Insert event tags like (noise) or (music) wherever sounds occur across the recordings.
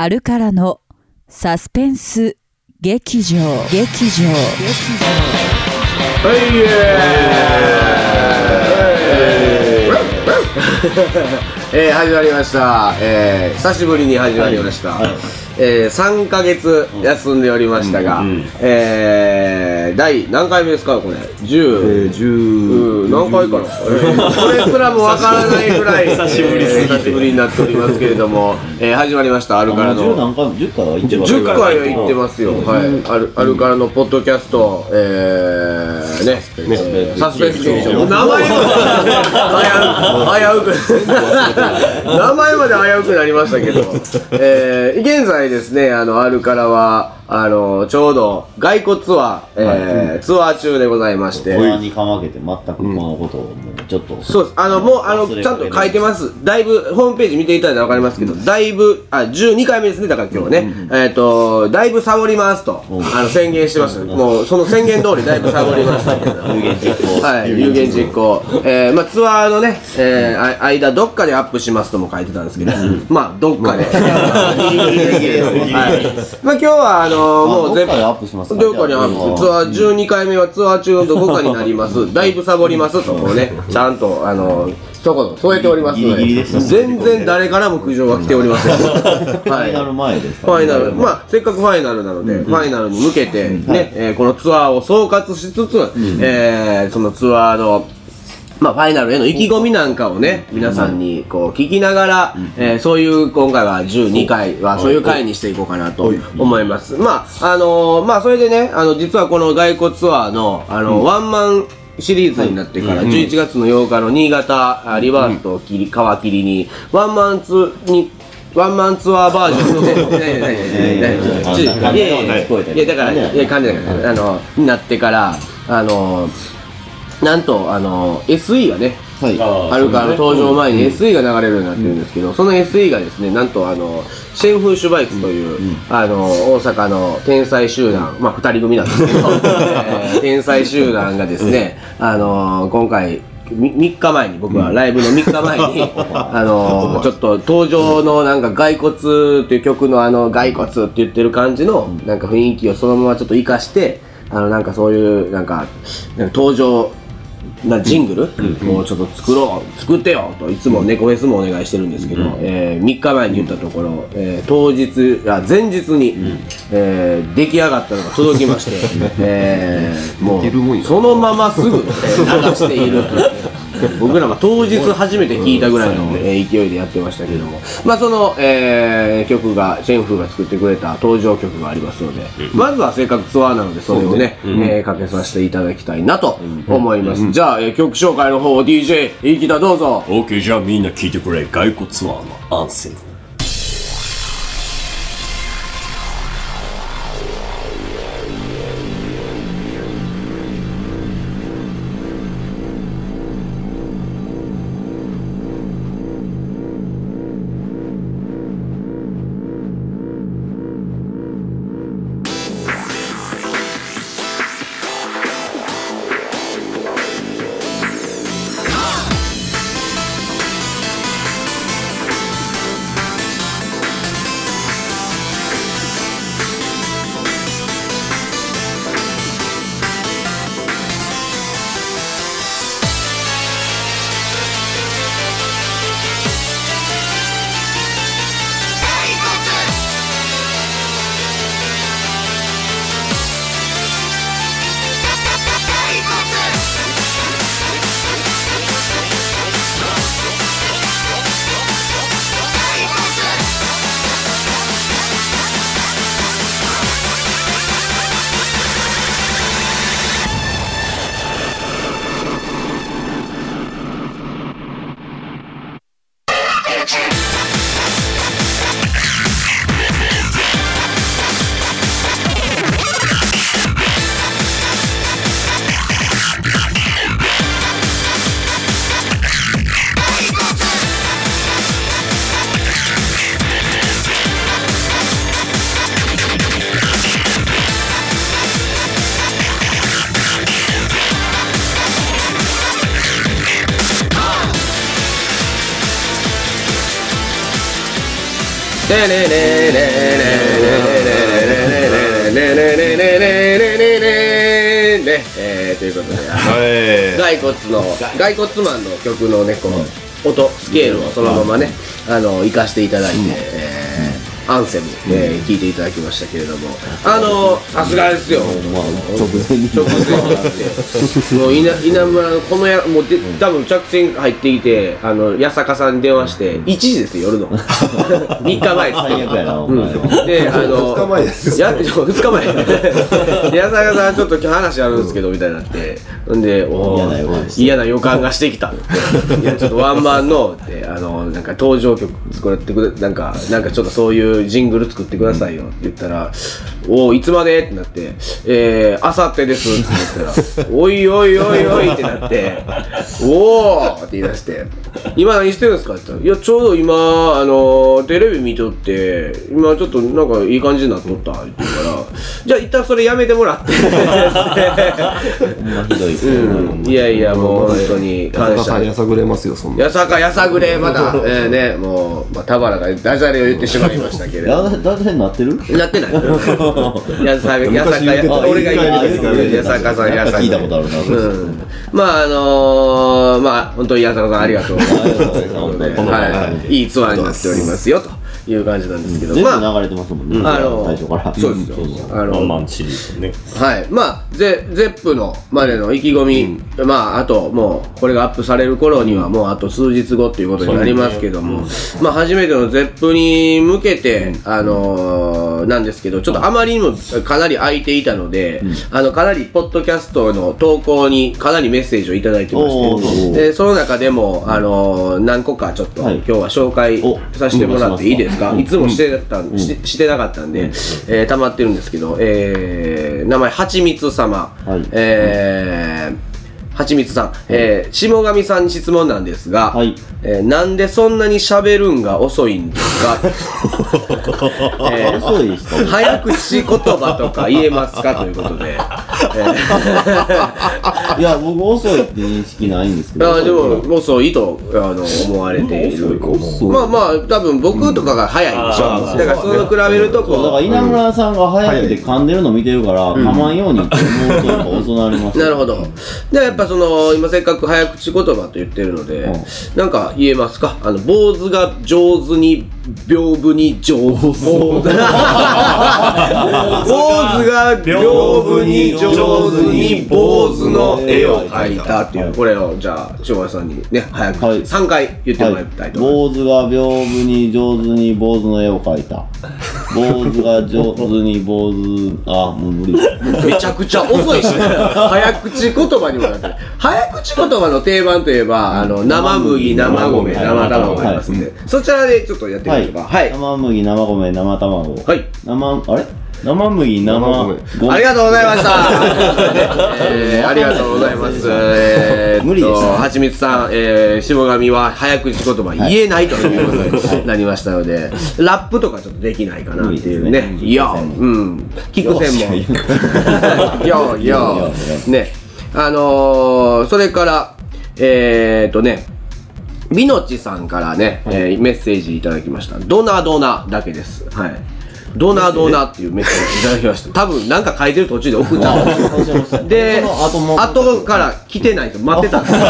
アルカラのサスペンス劇場。劇場。えー、始まりました、えー、久しぶりに始まりました、えー、3ヶ月休んでおりましたが、えー、第何回目ですかこれ？10、えー、10うん何回かな、えーこれすらもわからないぐらい (laughs) 久しぶりすぎて。えー久しぶりになっておりますけれども、えー、始まりましたアルカラ10の何回も10回は行ってる10回は行ってますよ、はい、あるあるからのポッドキャスト、えー、ね、ねサスペンス劇場、名前まで危うく、危うく、(laughs) 名前まで危うくなりましたけど、えー、現在ですね、あの、あるからは、あの、ちょうど外国ツアー、えーツアー中でございまして、不安にかまけて全くこのことをもうちょっとそうです。あの、もう、あの、ちゃんと書いてます。だいぶ、ホームページ見ていただいたらわかりますけど、だいぶ、あ、12回目ですね、だから今日はね。えっと、だいぶサボりますと、あの、宣言してました。もう、その宣言通りだいぶサボりましたけど。(laughs) 有言実行はい、有言実行。えー、まあ、ツアーのね、えー、あ間、どっかでアップしますとも書いてたんですけど、まあ、どっかで。(laughs) はい。まあ、今日は、あのもうどっかでアップしますか。どこにアップツアー12回目はツアー中のどこかになります。だいぶサボります。とこうねちゃんとあの一言添えておりますので。全然誰からも苦情は来ておりません。フはァイナルい前ですかファイナル。まあせっかくファイナルなので、ファイナルに向けてね、えーこのツアーを総括しつつ、えーそのツアーのまあ、ファイナルへの意気込みなんかをね、皆さんにこう聞きながら、えーそういう今回は12回はそういう回にしていこうかなと思います。まあ、あのーまあ、それでね、あの、実はこの外国ツアーの、あの、ワンマンシリーズになってから、11月の8日の新潟、あリバースと切り皮切りに、ワンマンツに、ワンマンツアーバージョンで、(laughs) ねねねねねちょい。やいやいやいやだから、いや、感じないから、あの、になってから、あの、なんと、あの、SE がね、はい。あるから登場前に SE が流れるようになってるんですけど、その SE がですね、なんとあの、シェンフーシュバイツという、あの、大阪の天才集団、まあ二人組なんですけど、(laughs) えー天才集団がですね、あの、今回、み3日前に僕はライブの3日前に、(laughs) あのちょっと登場のなんか骸骨っていう曲のあの骸骨って言ってる感じのなんか雰囲気をそのままちょっと活かしてあのなんかそういうなんかなんか登場なジングル？をちょっと作ろう作ってよといつも猫フェスもお願いしてるんですけど、え3日前に言ったところ、えー当日あ前日に、えー出来上がったのが届きまして、(laughs) えーもうそのまますぐ、えー流している (laughs) (laughs) 僕らは当日初めて聞いたぐらいの、えー勢いでやってましたけども、まあその、えー曲がシェンフーが作ってくれた登場曲がありますので、まずはせっかくツアーなのでそれをね、えーかけさせていただきたいなと思います、じゃあ、えー曲紹介の方を DJ 飯田どうぞ。OK じゃあみんな聞いてくれ。骸骨ツアーのアンセム「の骸骨マンの曲のねこの音スケールをそのままねあの生かしていただいて、えーアンセム、えー、聞いていただきましたけれども。あのさすがですよ。まあ直前に。直前になってもう稲稲村のこのやもうで多分着信入ってきてあの八坂さんに電話して1時ですよ夜の。(laughs) 3日前です最悪やなおうんで、あの、(laughs) 2日前ですや、2日前。(laughs) で矢坂さん、ちょっと今日話あるんですけど、みたいになって。んで、お嫌な予感して。嫌な予感がしてきた。いや、ちょっとワンマンの、あの、なんか登場曲作ってくれ、なんか、なんかちょっとそういうジングル作ってくださいよ。って言ったら、おお、いつまで？ってなって、えー、あさってです。って言ったら、おいおいおいおいってなって、おおって言い出して、今何してるんですかって言ったら、いや、ちょうど今、あの、テレビ見とって、今ちょっとなんかいい感じになっとったって言うから、じゃあ一旦それやめてもらって。ひどいうん、いやいや、もう本当に感謝高さん。やさぐれますよそんなやさかやさぐれ、まだ、えー、ね、もう、まあ、田原がダジャレを言ってしまいましたけれど。だだ誰になってるな (laughs) ってない。やさか、やさか、言ってた俺が言ってたあ言ってたやさかさん、やさか。聞いたことあるなうん。まあ、あのー、まあ、本当にやさかさんありがとうはい。い。い。ツアーになっておりますよ、という感じなんですけど。全部まあ、流れてますもんね。あの最初から。そうですよ。ん。そうあの、ワンマンシリーズね。はい。まあ、ゼゼップのまでの意気込み、まあ、あと、もう、これがアップされる頃には、もうあと数日後っていうことになりますけども、まあ、初めてのゼップに向けて、あのーなんですけど、ちょっとあまりにもかなり空いていたので、あの、かなり、ポッドキャストの投稿にかなりメッセージをいただいてまおして、ーでその中でも、あのー何個かちょっと、はい。今日は紹介おさせてもらっていいですか、うん。いつもしてたん、ししてなかったんで、えー溜まってるんですけど、えー名前はちみつ様、はい。えーはちみつさん、えー下神さんに質問なんですが、はい。えーなんでそんなに喋るんが遅いんですか、(laughs) えー遅いですか早口言葉とか言えますか？ということで、えー。(laughs) いや僕遅いって認識ないんですけど。あでも遅いとあの思われている。まあまあ多分僕とかが早いでしょ、あーだからそれを比べるとそうだからこ稲村さんが早くて噛んでるの見てるから、噛まんようにって思うとやっぱ遅なりますう (laughs) なるほど。でやっぱその今せっかく早口言葉と言ってるので、うん。なんか言えますか？あの坊主が上手に屏風に上手坊主 (laughs) が屏風に上手に坊主の絵を描いたっていうこれをじゃあ島田さんにね早くはい3回言ってもらいたいと思います、坊主が屏風に上手に坊主の絵を描いた坊主が上手に坊主あもう無理めちゃくちゃ遅いし、ね、早口言葉にもなってる早口言葉の定番といえば、あの生麦生米生卵がありますんで、そちらでちょっとやってみましょうかはい、生麦生米生卵はい生あれ生麦生米ありがとうございました、(laughs) えーありがとうございます。(laughs) えー無理でしたねはちみつさん、えー、下神は早口言葉言えないとい。うことになりましたので、ラップとかちょっとできないかなっていうね。いやうん。聞く専門。よ (laughs) うよう。ね。あのー、それからえー、っとねみのちさんからね、えーメッセージいただきました。ドナドナだけです。はいドナドナっていうメッセージいただきました。多分なんか書いてる途中で送った。ん (laughs) ですそうしました。で、後から来てないと待ってた。んですよ。え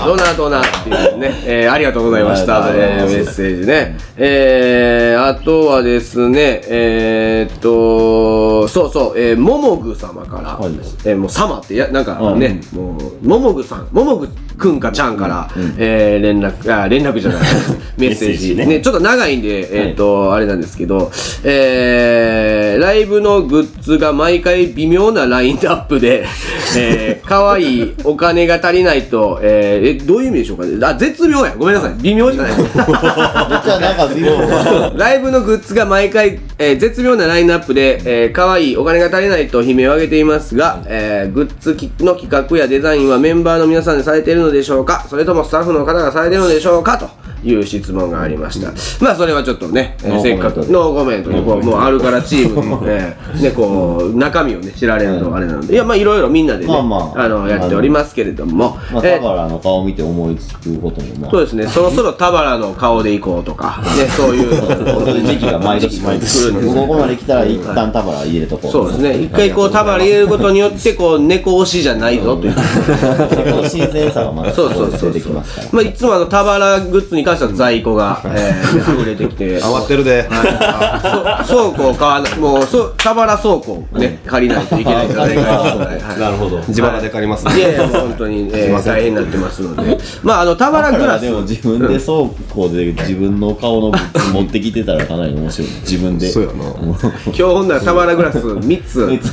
ー、ドナドナっていうね、えー、ありがとうございました。メッセージね。えー、あとはですね、えーっと、そうそう、えー、ももぐ様から、はい。えーもう様ってや、なんかうん。ね、もう、ももぐさん、ももぐくんかちゃんから、えー、連絡、あ、連絡じゃない、(laughs) メッセージね。ね、ちょっと長いんで、えーっと、あれなんですけど、えー、ライブのグッズが毎回微妙なラインナップで、(laughs) えー、可愛いお金が足りないと、えー、え、どういう意味でしょうかね。あ、絶妙や。ごめんなさい。微妙じゃない。(laughs) ライブのグッズが毎回、えー絶妙なラインナップで、えー、可愛いお金が足りないと悲鳴を上げていますが、えーグッズきの企画やデザインはメンバーの皆さんでされているのでしょうか？それともスタッフの方がされてるのでしょうか？という質問がありました。まあそれはちょっとね、えーせっかくノーコメントでこうもうあるからチームの、(laughs) えーねこう中身をね知られるとあれなので、いやまあいろいろみんなでね、まあまあ。のやっておりますけれども、まあ、えー田原の顔見て思いつくことも、まあ、そうですね、そろそろ田原の顔で行こうとか、ね、そういう。時期が毎年毎年来るんですここまで来たら一旦田原入れとこう。そうですね、一回こう田原入れることによって、こう猫推しじゃないぞという。(laughs) 新鮮さがまたそうそうそうそう。まあ、いつもあの田原グッズに関しては在庫が、(laughs) えー、溢れてきて余ってるで。はいそう倉庫を買わないもうそう田原倉庫をね借りないといけないかなとはいなるほど。自腹で借りますいやいやもう本当に、えー、大変になってますのでまああの田原グラスでも自分で倉庫で自分の顔の持ってきてたらかなり面白い。自分で。そうやな。今日ほんなら田原グラス3つ (laughs) 自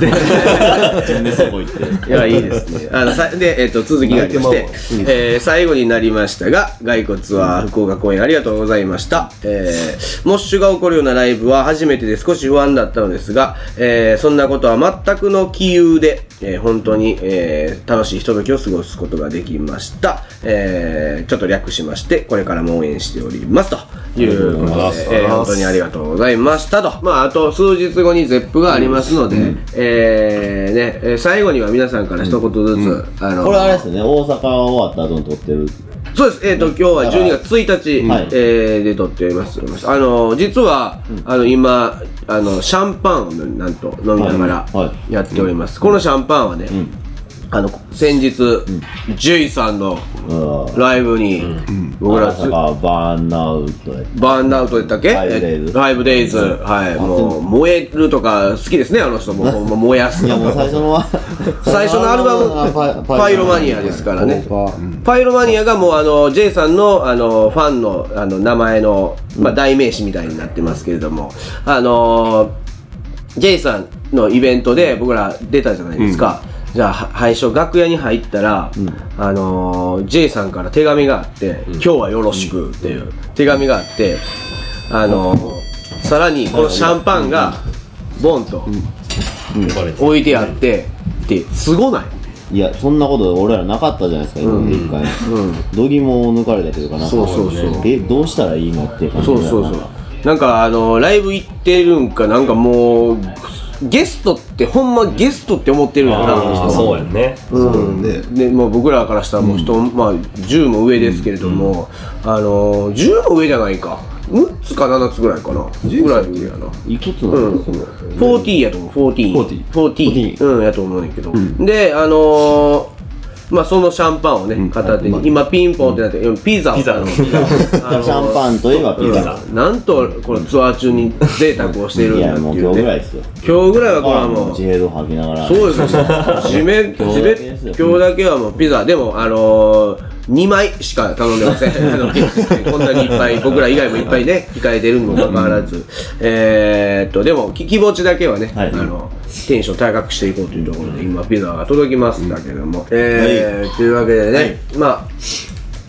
分で倉庫行って。いや、いいですね。あの、さで、えっ、と、続きがありまして、えー最後になりましたが、骸骨は福岡公演ありがとうございました。えーモッシュが起こるようなライブは初めてで少し不安だったのですが、えーそんなことは全くの杞憂で、えー本当に、えー楽しいひとときを過ごすことができました。えーちょっと略しまして、これからも応援しておりますということで、えー本当にありがとうございましたと。まあ、あと数日後にゼップがありますので、えーね、えー最後には皆さんから一言ずつ、あのこれあれですね、大阪終わった後に撮ってる。そうです、えっ、と、今日は12月1日、はい。えーで撮っております。あの、実は、あの、今、あの、シャンパンをなんと飲みながらはい。はやっております。このシャンパンはね、あの、先日、ジェイさんのうん。ライブに、僕らつ、バーンアウトやバーンアウトやったっけ？ファイブデイズ。はい。もう、燃えるとか好きですね、あの人も。ほん。ま燃やすいやもう最初のは。(laughs) 最初のアルバム、パイロマニアですからね。パイロマニア。がもうあの、J さんのあの、ファンのあの、名前の、まあ、代名詞みたいになってますけれども、あのー、J さんのイベントで僕ら出たじゃないですか。じゃあ、は最初楽屋に入ったら、あのー、J さんから手紙があって、今日はよろしくっていう手紙があって、あのー、さらにこのシャンパンが、ボンと置いてあって、って、すごない？いやそんなこと俺らなかったじゃないですか今まで一回。どぎもを抜かれたというかなんか。そうそうそう。えどうしたらいいのっていう感じそうそうそう。なんかあのライブ行ってるんかなんかもうゲストってほんまゲストって思ってるんやなああ、そうやね。うんででもう僕らからしたらもう人、まあ10も上ですけれども、あの10も上じゃないか。6つか7つぐらいかな。ぐらい上やな。いくつなうん。の、40やと思う。40 40 40うんやと思うねんけど、であのーまあそのシャンパンをね片手に、今ピンポンってなってうん。ピザを。ピザ。あのシャンパンといえばピザ。なんとこのツアー中に贅沢をしているんいだっていう今日ぐらいねですよ。今日ぐらいはこれはもう自閉度吐きながらそうですよ。締め締め今日だけはもうピザ。でもあのー、2枚しか頼んでません。(laughs) こんなにいっぱい僕ら以外もいっぱいね控えてるにもかかわらず。えー、っとでもき気持ちだけはね、はい。あのテンション高くしていこうというところで今ピザが届きましたけども、えーというわけでね、まあ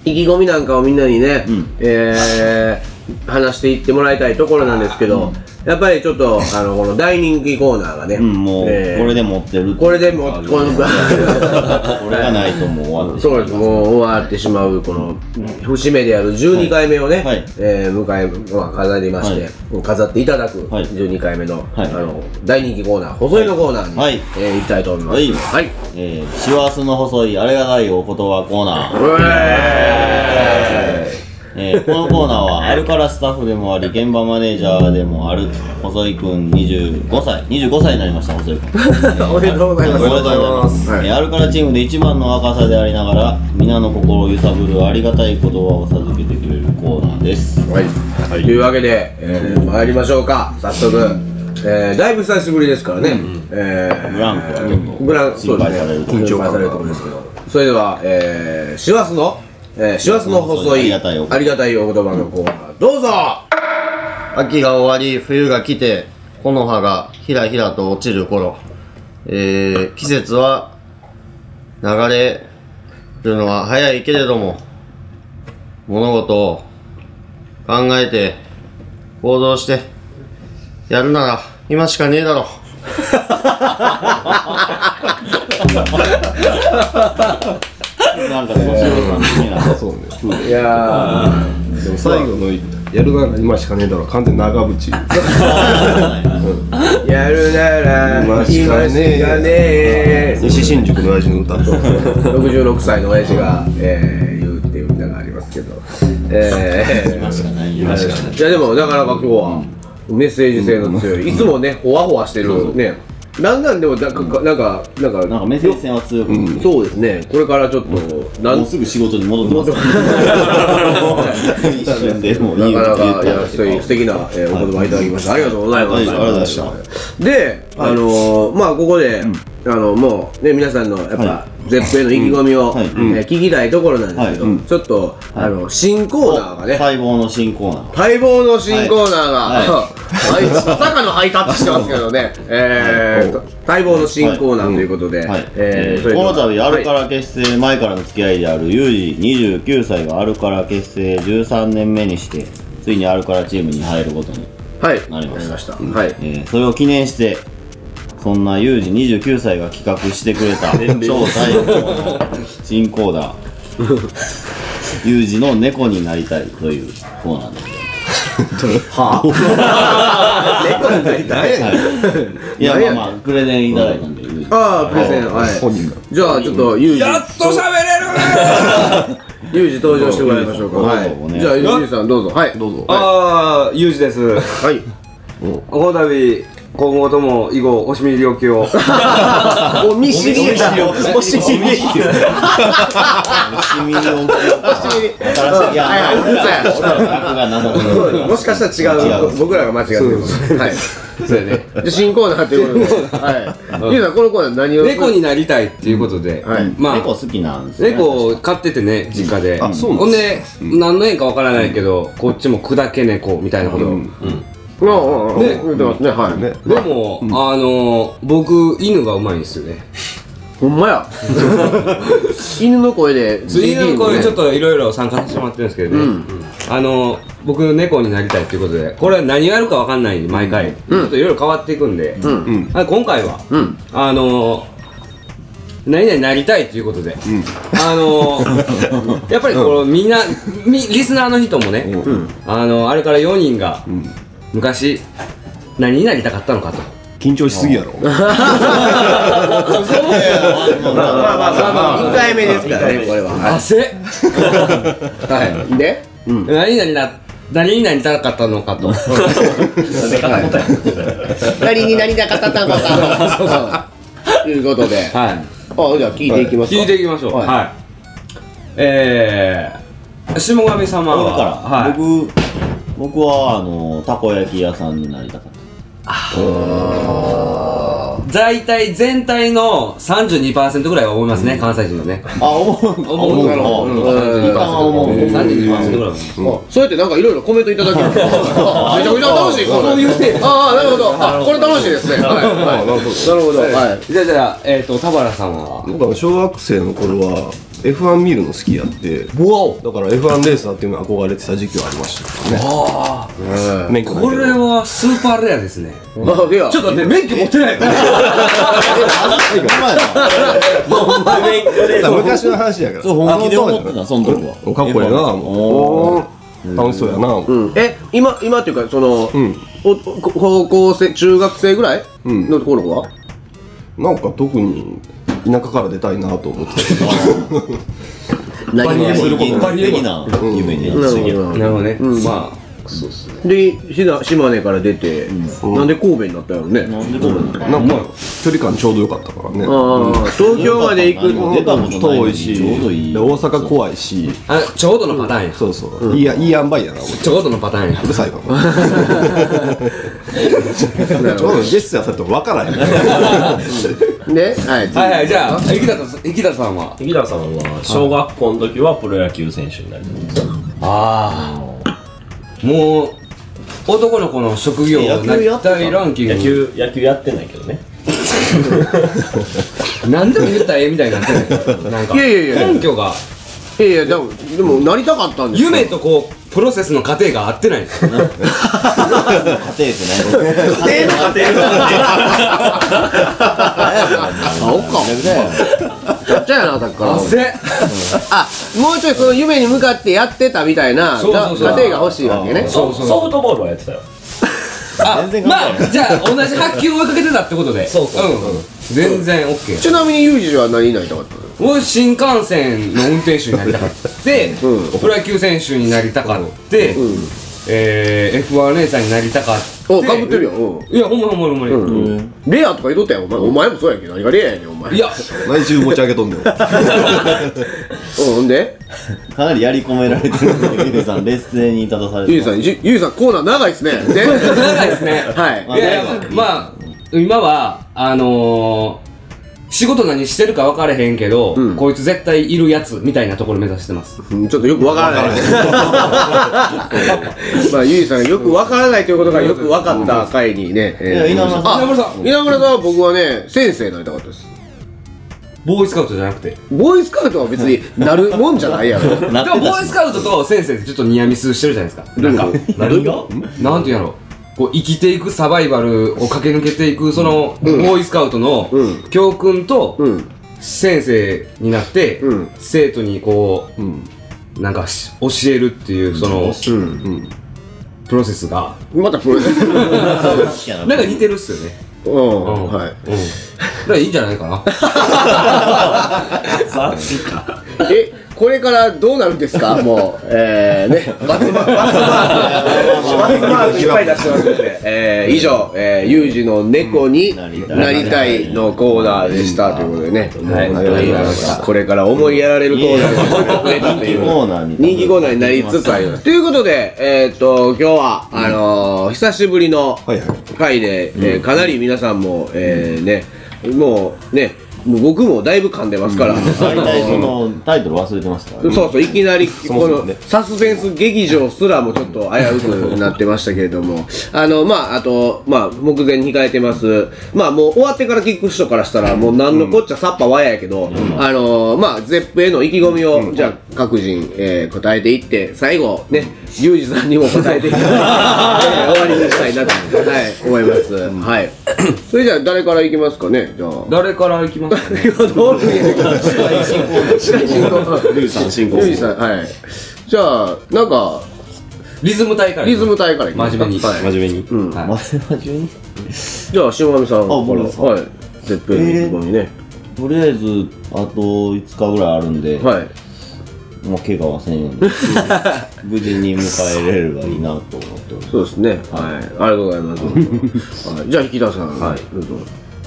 意気込みなんかをみんなにね、えー話していってもらいたいところなんですけど、やっぱりちょっとあのこの大人気コーナーがね、うんもうこえーれで持ってるこれでもうこのこれがないともう終わってしまそうです。もう終わってしまうこの節目である12回目をね、はい。えー迎え、まあ、飾りまして、飾っていただくはい。12回目の,、はい。あの大人気コーナー細いのコーナーに、はい。えー行きたいと思います。はい。はい。えー、師走の細いあれがないお言葉コーナー。うええーこのコーナーはアルカラスタッフでもあり現場マネージャーでもある細井くん25歳25歳になりました細井くん。ー (laughs) おめでとうございます。おめでとうございます、はい。えーアルカラチームで一番の若さでありながら皆の心を揺さぶるありがたい言葉を授けてくれるコーナーです。はい、というわけで、えー、参りましょうか。早速、えー、だいぶ久しぶりですからね、えー、ブランクはちょっとブランク心配される緊張されるところですけど。それでは、えー、師走のえー、師走の細いありがたいおありがたいお言葉のコーナー。どうぞ。秋が終わり冬が来て木の葉がひらひらと落ちる頃、えー季節は流れるのは早いけれども物事を考えて行動してやるなら今しかねえだろ (laughs) なんか小四郎さん的なそうね。いやー。でも最後のやるなら今しかねえだろ完全に長渕。(laughs) やるなら今しかねえ。西新宿の親父の歌。と66歳の親父が、えー、言うっていう歌がありますけど。えー、今しかないよ。い。やでもなかなか今日はメッセージ性の強い、いつもねほわほわしてるねなんなんでもなんかなんかなんかなんかメッセージ性は強く、そうですね。これからちょっとなんもうすぐ仕事に戻ってます。一瞬でもういいなかなかいや素敵素敵な、えーお言葉いただきました、ありがとうございますありがとうございました。で、あのーまあここで、あのもうね皆さんのやっぱ、は絶平の意気込みを、はい。えー聞きたいところなんですけど、はい。うん。ちょっと、あの新コーナーがね、待望の新コーナー。待望の新コーナーが、はい。はい。(laughs) まさかのハイタッチしてますけどね、(laughs) えー待望の新コーナーということで、はい。えーそれこの度アルカはいラ結成前からの付き合いであるユージ29歳がアルカラ結成13年目にしてついにアルカラチームに入ることに、はい、なりました。した。はい。えーそれを記念してそんなユージ29歳が企画してくれた (laughs) 超最高の新コーナーユージの猫になりたいというコーナーでございます猫になりたい？はい、い。やまあまあプレゼンいただいたんでああプレゼン。はい。本人が。じゃあちょっとユージ。やっと喋れるユージ登場してもらいましょうか。はい。じゃあユージさんどうぞ。はい。どうぞ。ああユージです。はい。この度今後とも以後おしみ領域を (laughs) おみしり。おしみり。シミの新しいいやはいはい僕がなんだろうもしかしたら違う。僕らが間違ってる。はい。そうやね。じゃあ新コーナーということで。はい。ユージさんこのコーナー何を？猫になりたいっていうことで、はいまあ猫好きなんですね猫を飼っててね実家であそうなんほんで、何の縁かわからないけどこっちも砕け猫みたいなこと、うんうんうん。ね。言ってますね。はい。ねでも、あの僕犬がうまいんですよねほんまや。犬の声で。犬の声ちょっと。といろいろ参加させてもらってるんですけどね、あの僕猫になりたいっていうことでこれは何やるかわかんないんで毎回、ちょっといろいろ変わっていくんで、うん。あ今回は、うん。あの何々なりたいということで、あのやっぱりこのみんな、みリスナーの人もね、あのあれから4人が、昔何になりたかったのかと。緊張しすぎやろ。(laughs) まあまあまあまあ。一回目ですからね。これは。は汗？い。はい。で？何々な何になりたかったのかと。(laughs) 何になりたかったのかと。いうことで。はい。あ、じゃあ聞いていきますか。聞いていきましょう。はい。はい、えー、下神様は僕僕僕はあのたこ焼き屋さんになりたかった。大体全体の32%ぐらいは思いますね、関西人のね。あ思う。思う。なるほど。うん。うん32%ぐらいそうやってなんかいろいろコメントいただける (laughs) めちゃくちゃ楽しいそういうテーマああなるほど。あこれ楽しいですね。はい。はい。なるほど。はい。じゃあじゃあえっ、と田原さんは？僕は小学生の頃は F1 見るの好きやって。だから F1 レーサーっていうのに憧れてた時期はありましたからね。免許ないけど。これはスーパーレアですね。あいや。ちょっと待って免許持ってないだから昔の話やからそう本気で思ってたその時はかっこいいなもう楽しそうやなうんえ今今っていうかそのうんおお高校生中学生ぐらいうんの頃はなんか特に田舎から出たいなと思って。何現すること実的な夢に。なるほどね、うん。まあそうっすね。でひな島根から出てなんで神戸になったんやろね。なんでこうなの？なんか距離感ちょうどよかったからね。東京まで行くの。に遠いし大阪怖いし。あちょうどのパターンや、そうそう。いいやいい塩梅やなちょうどのパターンや。うるさいかも (laughs) (laughs) ちょうどゲストやされても分からへん (laughs) ではいはいはいじゃあ池田さん池田さんは？池田さんは小学校の時はプロ野球選手になりた。いああ。もう男の子の職業野球やってた。なりたいランキング。野球野球やってないけどね。(laughs) 何でも言ったらええみたいになってないなんか。いやいやいや。根拠が。いやいやでもでもなりたかったんですよ。夢とこうプロセスの過程が合ってないんですよ家庭って何？家庭の家庭おっかやっちゃいやなさっきからあもうちょいその夢に向かってやってたみたいなそうそうそう家庭が欲しいわけねソソフトボールはやってたよあ全然関まあじゃあ同じ発球を追いかけてたってことで。そうそうそう。うん全然 OK ちなみにユージは何になりたかったの？俺新幹線の運転手になりたかって、うん。プロ野球選手になりたかって、うんえー、F1 レーサーになりたかっておかぶってるようんいやほんまほんまほんまに、うん。レアとか言っとったよお前。お前もそうやけ。ど何がレアやねんお前。いや。何中持ち上げとんねん。(laughs) うんほんで？かなりやり込められてるんでゆうさん劣勢に立たされてユージさんじユージさんコーナー長いっすね。(laughs) で？長いですね。はい。いやいやまあ今はあのー、仕事何してるか分からへんけど、うん。こいつ絶対いるやつみたいなところ目指してます。うんちょっとよくわからない。(laughs) まあ、ゆいさんがよくわからないということがよく分かった回にね。えー。いや稲村さん。あ稲村さん。稲村さんは僕はね、先生になりたかったです。ボーイスカウトじゃなくて。でボーイスカウトは別になるもんじゃないやろ。なってもボーイスカウトと先生ってちょっとニアミスしてるじゃないですか。なんか何が？なんていうんやろこう生きていくサバイバルを駆け抜けていくその、ボーイスカウトのうん。教訓とうん。先生になって、うん。生徒にこう、なんかし教えるっていうその、うん。プロセスが。またプロレス。(laughs) なんか似てるっすよね。うん。うん。はい。うん。だからいいんじゃないかな。(laughs) え、これからどうなるんですか？(laughs) もう、えー、ね、バツマーク、いっぱい出してますので、えー、以上、えー、ユージの猫になりたいのコーナーでしたということでね、はい、これから思いやられるコーナーが増えたっていう人気コーナーに人気コーナーになりつつあります。ということで、えーっと、今日は、あのー、久しぶりのはいはい回で、えーかなり皆さんも、えー、ね、もうね、僕もだいぶ噛んでますから、大体そのタイトル忘れてましたからね。そうそう、いきなり、このもそもね。サスペンス劇場すらもちょっと危うくなってましたけれども、あの、まあ、あと、まあ、目前に控えてます。まあ、もう終わってから聞く人からしたら、もう何のこっちゃさっぱわややけど、あの、まあ、ゼップへの意気込みを、じゃあ、各人、えー答えていって、最後、ね、ユージさんにも答えていただいて、(laughs) えー終わりにしたいなと、はい、思います。はい。(laughs) それじゃあ、誰からいきますかね、じゃあ。誰から行きますどう司会進行。司会進行。リュウさん進行ユージさん、はい。じゃあ、なんか、リズム隊からリズム隊からいきますか真面目にはい。真面目にうん。はいま真面目に？じゃあ、島上さんから、僕ですかはい。絶平の意気込みね。とりあえずあと5日ぐらいあるんで、はい。もう怪我はせんように (laughs) 無事に迎えれればいいなと思っておりますそうですね。はい。ありがとうございます。(laughs) はい。じゃあ、引田さん。はい。どうぞ。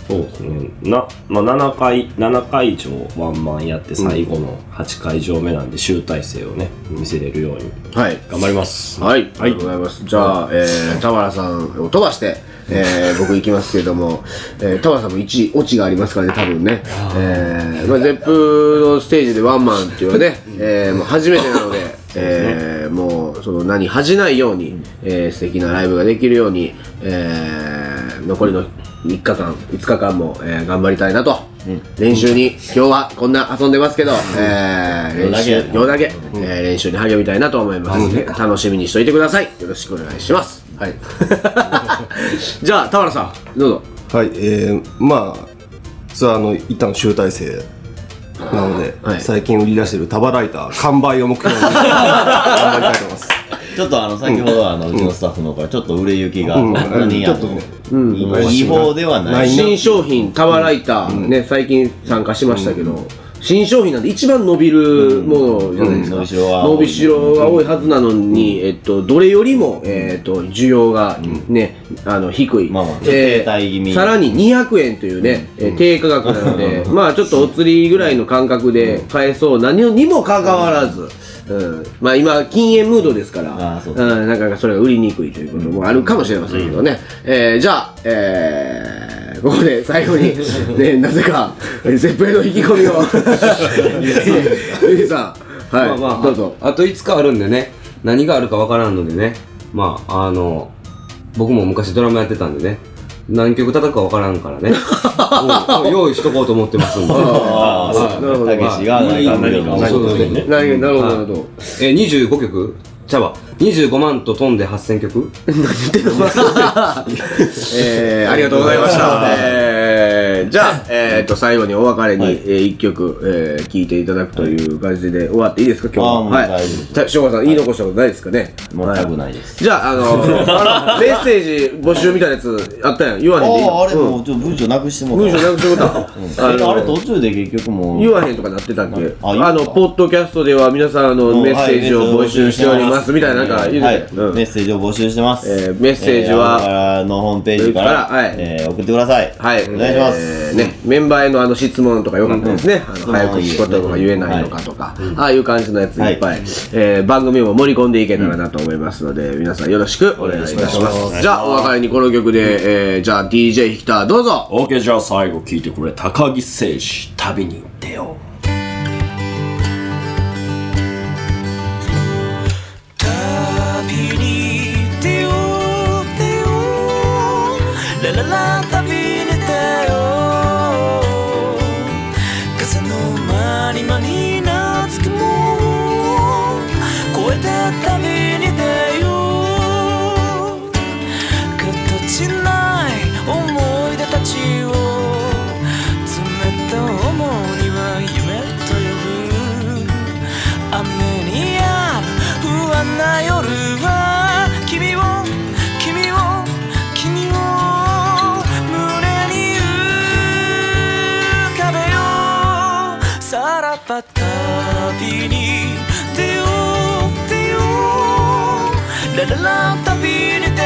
そうですね。な、まあ、7回7回以上ワンマンやって最後の8回上目なんで集大成をね見せれるようにはい。頑張ります。はい、ありがとうございます。じゃあ、えー、田原さんを飛ばして、えー、僕行きますけれども、えー、田原さんも1オチがありますからね、多分ね。えー、まあ、ゼップのステージでワンマンっていうのはね、えー、もう初めてなので、(laughs) えー、もう、その何、恥じないように、えー、素敵なライブができるように、えー、残りの3日間、5日間も、えー、頑張りたいなと。練習に、今日はこんな遊んでますけど、えー、練習、今日だけ、えー練習に励みたいなと思いますので、楽しみにしといてください。よろしくお願いします。はい。(laughs) じゃあ、田原さん、どうぞ。はい、えー、まあ、ツアーの一旦集大成なので、はい最近売り出しているタバライター、完売を目標に (laughs) 頑張りたいと思います。ちょっとあの先ほどあのうちのスタッフの方からちょっと売れ行きがうん。そんなにあちょっとねのいい方ではなない。い新商品、タワーライター、ね、最近参加しましたけど、新商品なんで一番伸びるものじゃないですか。うん伸びしろは伸びしろが多いはずなのに、えっと、どれよりも、えっと、需要がね、あの、低い。まあまあえー停滞気味。さらに200円というね、えー低価格なので、まあちょっとお釣りぐらいの感覚で買えそう。なにもかかわらず、うん、まあ今禁煙ムードですから。ううん、なかなかそれが売りにくいということもあるかもしれませんけどね、えーじゃあ、えーここで最後に、ね、(laughs) なぜか絶平の意気込みを。ゆうじさん。はい、まあまあどうぞ。あと5日あるんでね。何があるかわからんのでね。まああの僕も昔ドラマやってたんでね何曲叩くかわからんからね。(laughs) 用意しとこうと思ってますんで。ああそうなるほど。たけしが何か何かそうそうそう。なるほどなるほどえー、25曲？ちゃうわ。25万と飛んで8000曲。(laughs) えー、ありがとうございました。えー、じゃあ、えー、と、最後にお別れに、はいえー、一曲、えー、聴いていただくという感じで終わっていいですか、今日は？はい。大丈夫ですじゃあ、しょうさん、言い残したことないですかね？全くないです。じゃあ、あの、あ (laughs) のメッセージ募集みたいなやつあったやん。言わへんでいいああ、あれうんもうちょっと文章なくしても文章なくしてもらった。(laughs) あれあれ途中で結局もう。言わへんとかなってたっけ？あの、ポッドキャストでは皆さんあの、うんメッセージを募集しておりますみたいななんか言うはい、てうんメッセージを募集してます。えーメッセージはえー、のホームページから、はいえー送ってください。はい、お願いします。えーね、メンバーへのあの質問とかよかったですね。あの早く仕事とか言えないのかとか、ああいう感じのやついっぱい、えー番組も盛り込んでいけたらなと思いますので、皆さんよろしくお願いいたします。じゃあ、お別れにこの曲で、えーじゃあ DJ ヒキターどうぞ。OK じゃあ最後聞いてくれ高木誠司旅に出ようさらば旅に出よう出ようラララ旅に